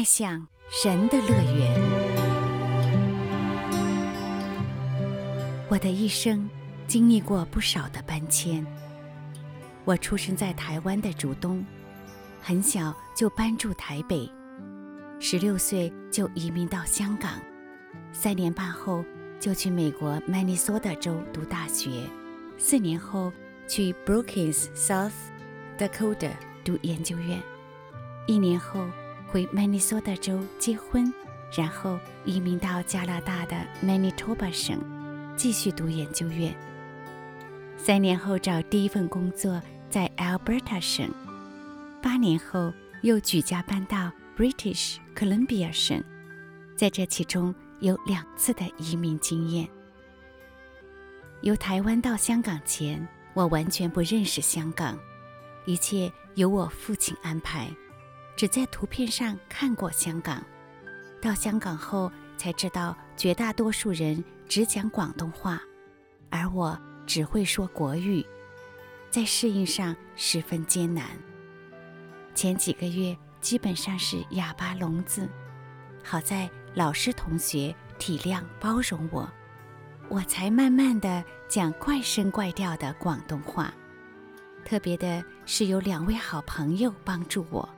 迈向神的乐园。我的一生经历过不少的搬迁。我出生在台湾的竹东，很小就搬住台北，十六岁就移民到香港，三年半后就去美国曼尼苏达州读大学，四年后去 Brookings South Dakota 读研究院，一年后回曼尼苏达州结婚，然后移民到加拿大的 Manitoba 省，继续读研究院。三年后找第一份工作在 Alberta 省，八年后又举家搬到 British Columbia 省，在这其中有两次的移民经验。由台湾到香港前，我完全不认识香港，一切由我父亲安排，只在图片上看过香港。到香港后才知道，绝大多数人只讲广东话，而我。只会说国语，在适应上十分艰难。前几个月基本上是哑巴聋子，好在老师同学体谅包容我，我才慢慢的讲怪声怪调的广东话。特别的是有两位好朋友帮助我，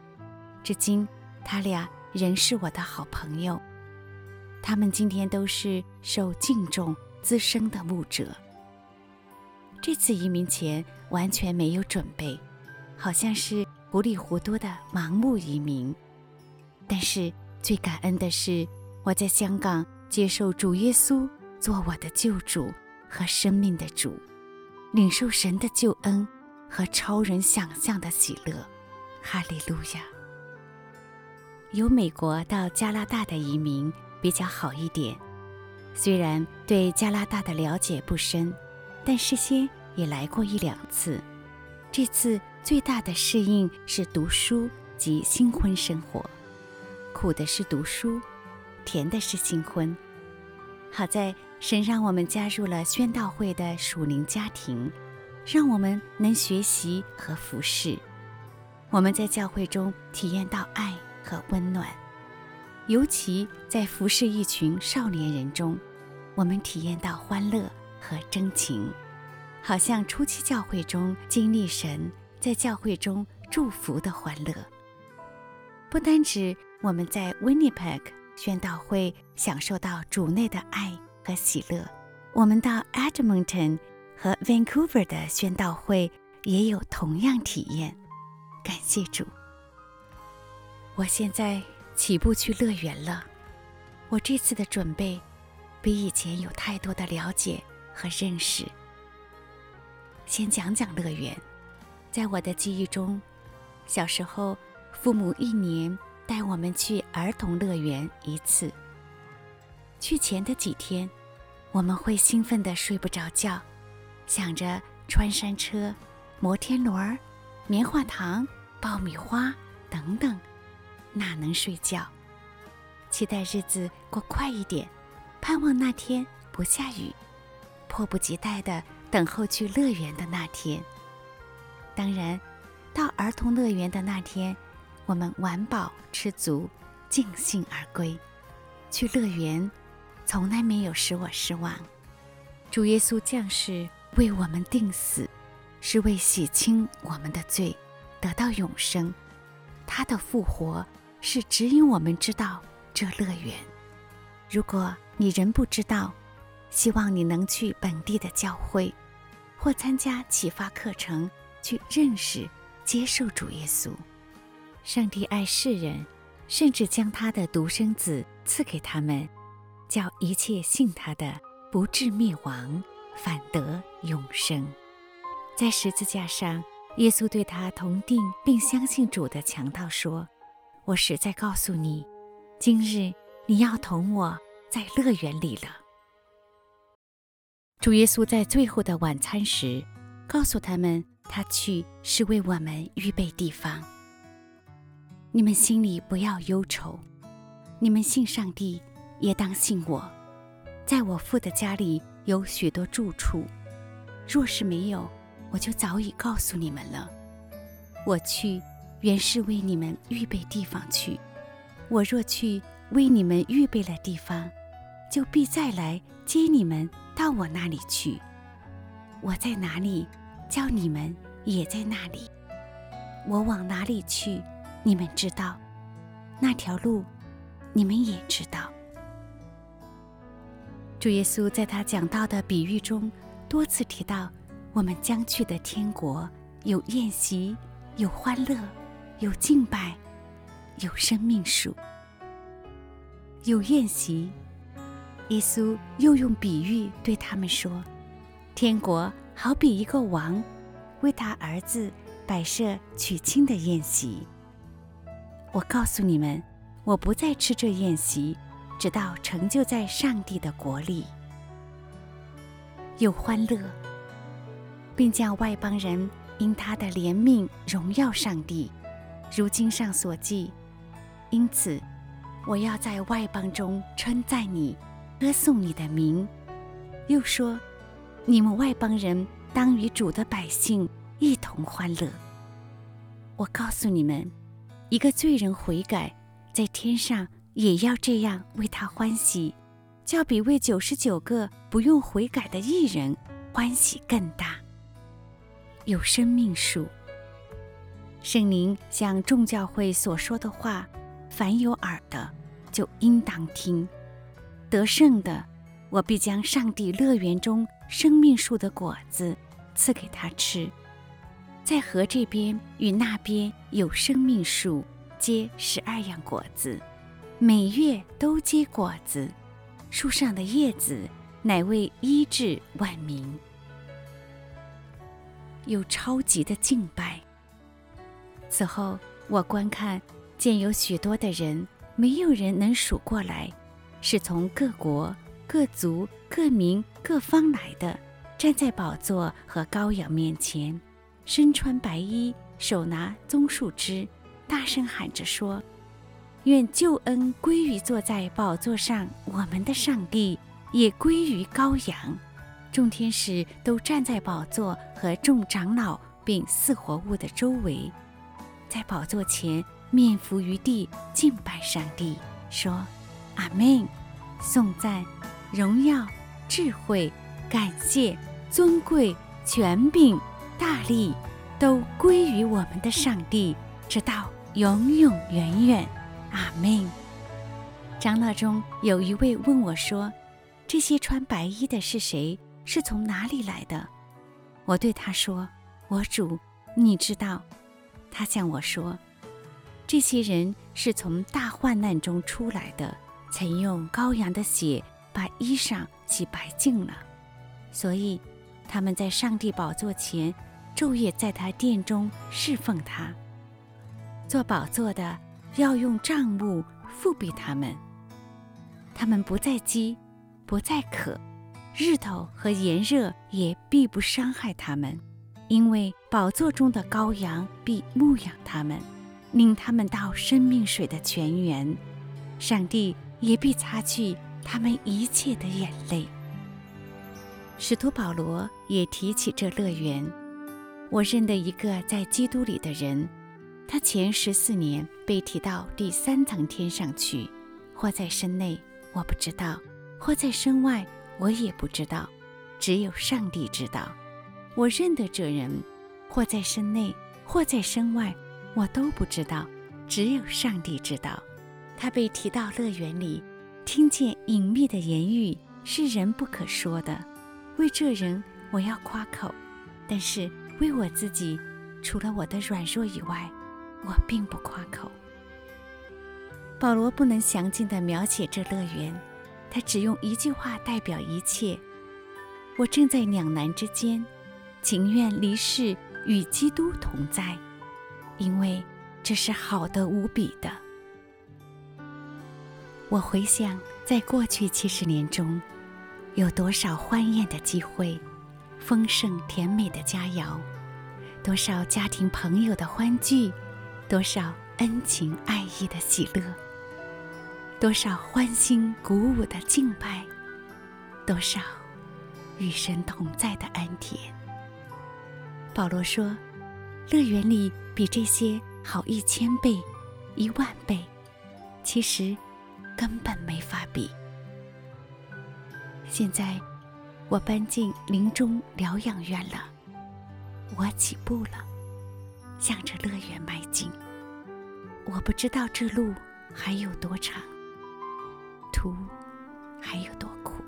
至今他俩仍是我的好朋友。他们今天都是受敬重资深的牧者。这次移民前完全没有准备，好像是糊里糊涂的盲目移民。但是最感恩的是，我在香港接受主耶稣做我的救主和生命的主，领受神的救恩和超人想象的喜乐。哈利路亚！由美国到加拿大的移民比较好一点，虽然对加拿大的了解不深。但事先也来过一两次，这次最大的适应是读书及新婚生活，苦的是读书，甜的是新婚。好在神让我们加入了宣道会的属灵家庭，让我们能学习和服侍。我们在教会中体验到爱和温暖，尤其在服侍一群少年人中，我们体验到欢乐。和真情，好像初期教会中经历神在教会中祝福的欢乐。不单指我们在 Winnipeg 宣道会享受到主内的爱和喜乐，我们到 Edmonton 和 Vancouver 的宣道会也有同样体验。感谢主！我现在起步去乐园了。我这次的准备比以前有太多的了解。和认识。先讲讲乐园。在我的记忆中，小时候父母一年带我们去儿童乐园一次。去前的几天，我们会兴奋得睡不着觉，想着穿山车、摩天轮、棉花糖、爆米花等等，哪能睡觉？期待日子过快一点，盼望那天不下雨。迫不及待地等候去乐园的那天。当然，到儿童乐园的那天，我们玩饱吃足，尽兴而归。去乐园，从来没有使我失望。主耶稣降世为我们定死，是为洗清我们的罪，得到永生。他的复活是指引我们知道这乐园。如果你仍不知道，希望你能去本地的教会，或参加启发课程，去认识、接受主耶稣。上帝爱世人，甚至将他的独生子赐给他们，叫一切信他的不至灭亡，反得永生。在十字架上，耶稣对他同钉并相信主的强盗说：“我实在告诉你，今日你要同我在乐园里了。”主耶稣在最后的晚餐时，告诉他们，他去是为我们预备地方。你们心里不要忧愁，你们信上帝，也当信我。在我父的家里有许多住处，若是没有，我就早已告诉你们了。我去，原是为你们预备地方去。我若去为你们预备了地方，就必再来接你们到我那里去。我在哪里，叫你们也在那里。我往哪里去，你们知道；那条路，你们也知道。主耶稣在他讲道的比喻中，多次提到我们将去的天国有宴席，有欢乐，有敬拜，有生命树，有宴席。耶稣又用比喻对他们说：“天国好比一个王，为他儿子摆设娶亲的宴席。我告诉你们，我不再吃这宴席，直到成就在上帝的国里。有欢乐，并叫外邦人因他的怜悯荣耀上帝，如经上所记。因此，我要在外邦中称赞你。”歌颂你的名，又说：“你们外邦人当与主的百姓一同欢乐。”我告诉你们，一个罪人悔改，在天上也要这样为他欢喜，较比为九十九个不用悔改的义人欢喜更大。有生命树，圣灵向众教会所说的话，凡有耳的就应当听。得胜的，我必将上帝乐园中生命树的果子赐给他吃。在河这边与那边有生命树，结十二样果子，每月都结果子。树上的叶子乃为医治万民。有超级的敬拜。此后，我观看，见有许多的人，没有人能数过来。是从各国、各族、各民、各方来的，站在宝座和羔羊面前，身穿白衣，手拿棕树枝，大声喊着说：“愿救恩归于坐在宝座上我们的上帝，也归于羔羊。”众天使都站在宝座和众长老并四活物的周围，在宝座前面伏于地敬拜上帝，说。阿门！颂赞、荣耀、智慧、感谢、尊贵、权柄、大力，都归于我们的上帝，直到永永远远。阿门！长老中有一位问我说：“这些穿白衣的是谁？是从哪里来的？”我对他说：“我主，你知道。”他向我说：“这些人是从大患难中出来的。”曾用羔羊的血把衣裳洗白净了，所以他们在上帝宝座前昼夜在他殿中侍奉他。做宝座的要用帐幕覆庇他们，他们不再饥，不再渴，日头和炎热也必不伤害他们，因为宝座中的羔羊必牧养他们，领他们到生命水的泉源。上帝。也必擦去他们一切的眼泪。使徒保罗也提起这乐园。我认得一个在基督里的人，他前十四年被提到第三层天上去，或在身内，我不知道；或在身外，我也不知道。只有上帝知道。我认得这人，或在身内，或在身外，我都不知道。只有上帝知道。他被提到乐园里，听见隐秘的言语，是人不可说的。为这人，我要夸口；但是为我自己，除了我的软弱以外，我并不夸口。保罗不能详尽地描写这乐园，他只用一句话代表一切：我正在两难之间，情愿离世与基督同在，因为这是好的无比的。我回想，在过去七十年中，有多少欢宴的机会，丰盛甜美的佳肴，多少家庭朋友的欢聚，多少恩情爱意的喜乐，多少欢欣鼓舞的敬拜，多少与神同在的安恬。保罗说：“乐园里比这些好一千倍、一万倍。”其实根本没法比。现在我搬进林中疗养院了，我起步了，向着乐园迈进。我不知道这路还有多长，途还有多苦。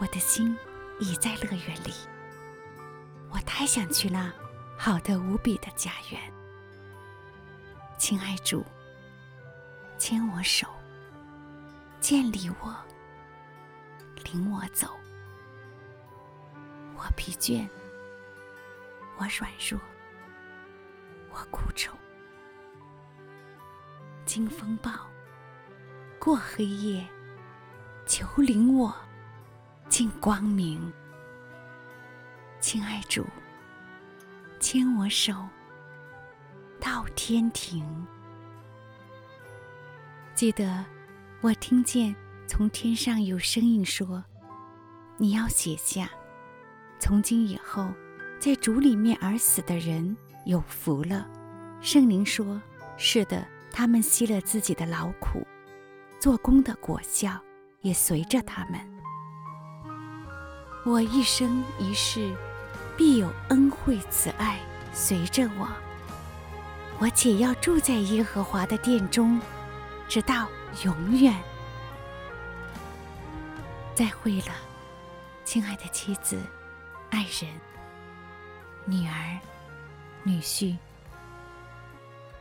我的心已在乐园里，太想去那好的无比的家园。亲爱主，牵我手，建立我，领我走。我疲倦，我软弱，我苦愁。经风暴，过黑夜，求领我进光明。亲爱主，牵我手到天庭。记得我听见从天上有声音说：“你要写下，从今以后，在主里面而死的人有福了。”圣灵说：“是的。”他们吸了自己的劳苦，做工的果效也随着他们。我一生一世必有恩惠慈爱随着我，我且要住在耶和华的殿中，直到永远。再会了，亲爱的妻子、爱人、女儿、女婿、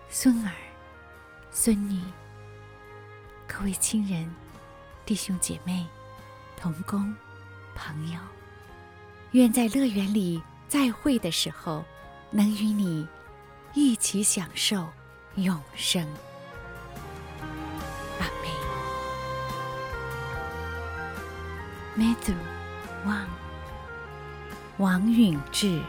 孙儿。孙女，各位亲人、弟兄姐妹、同工、朋友，愿在乐园里再会的时候，能与你一起享受永生。阿门。Matthew，王，王允志。